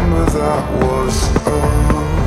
summer that was. us.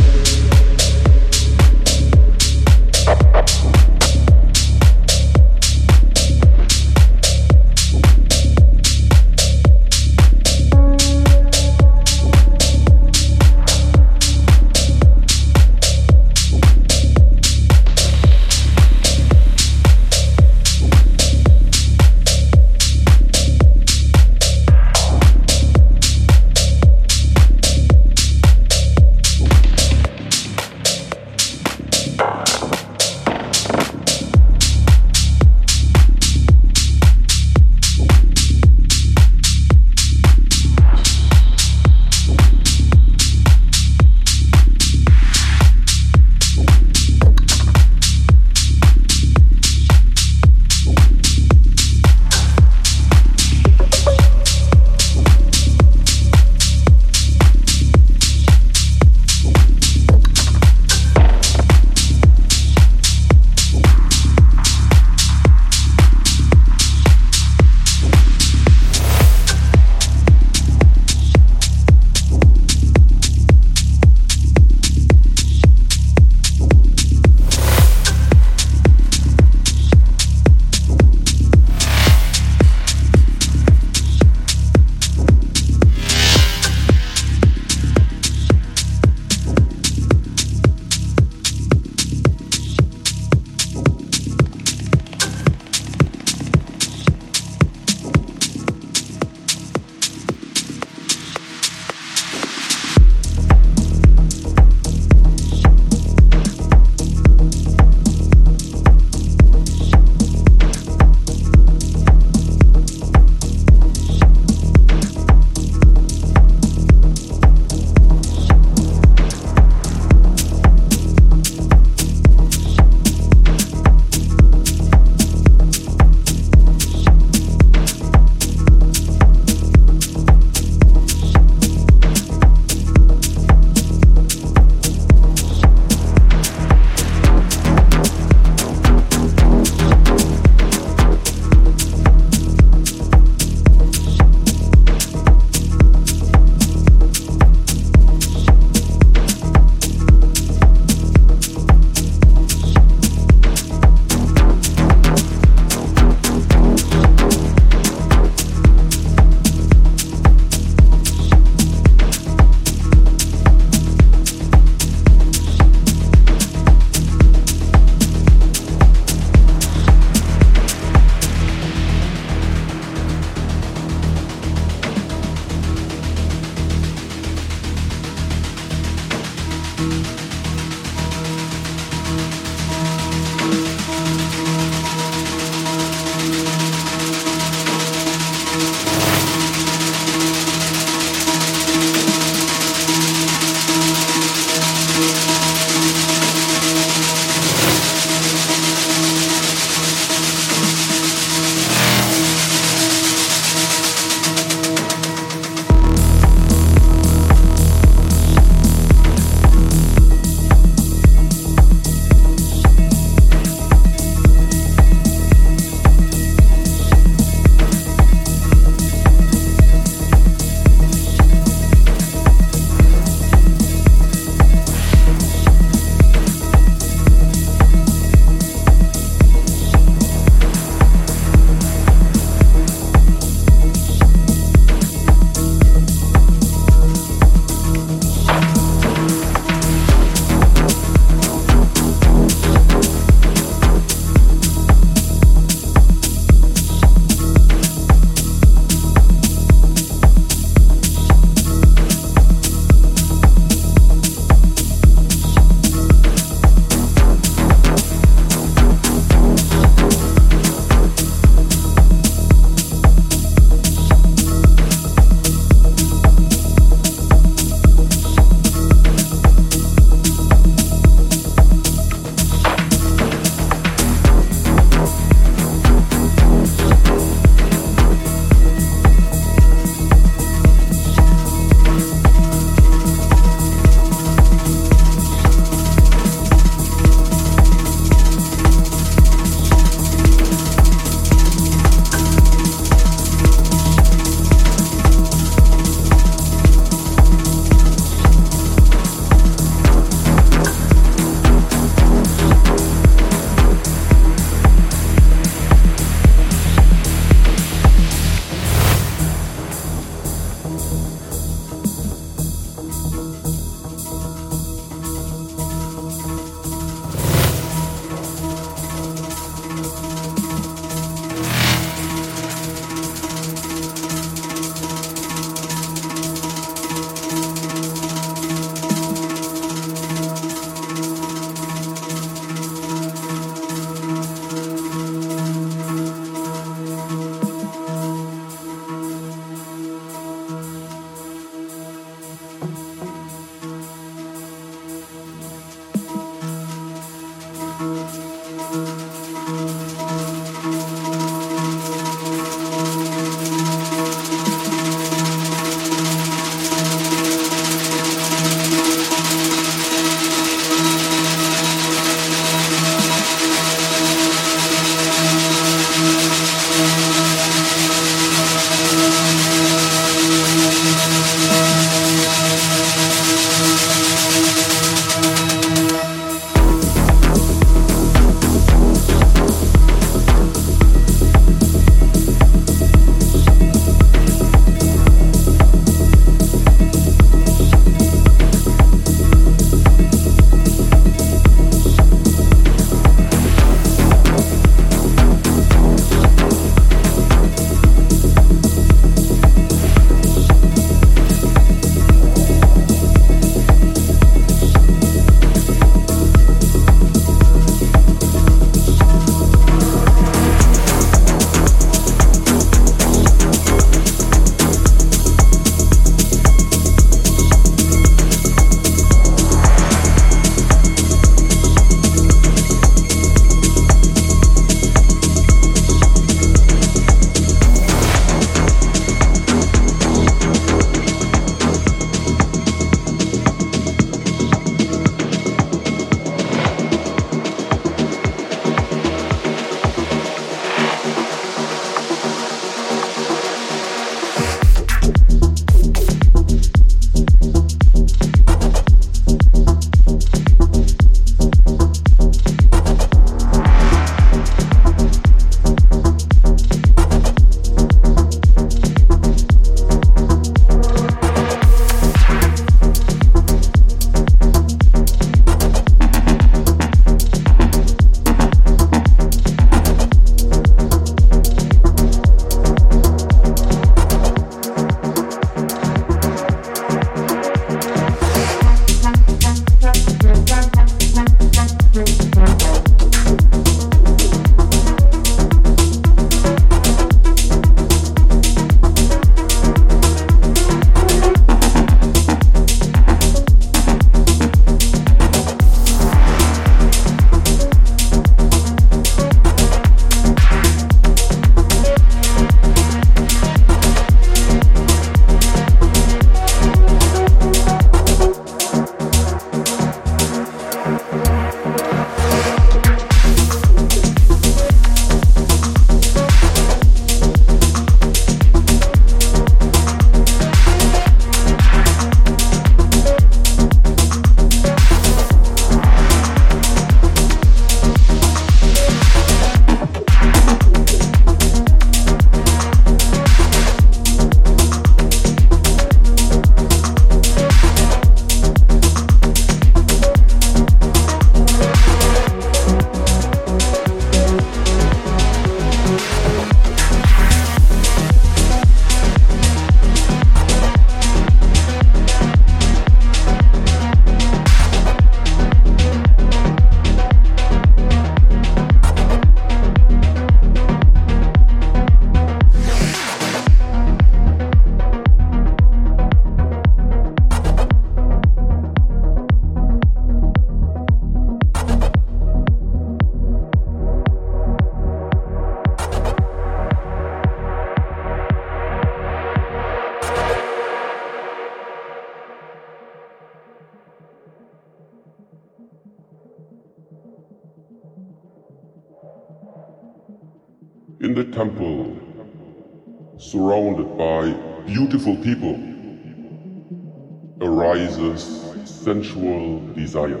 Arises sensual desire.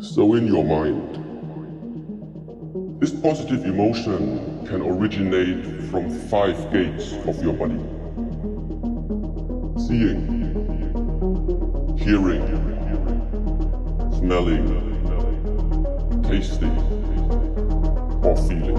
So, in your mind, this positive emotion can originate from five gates of your body seeing, hearing, smelling, tasting, or feeling.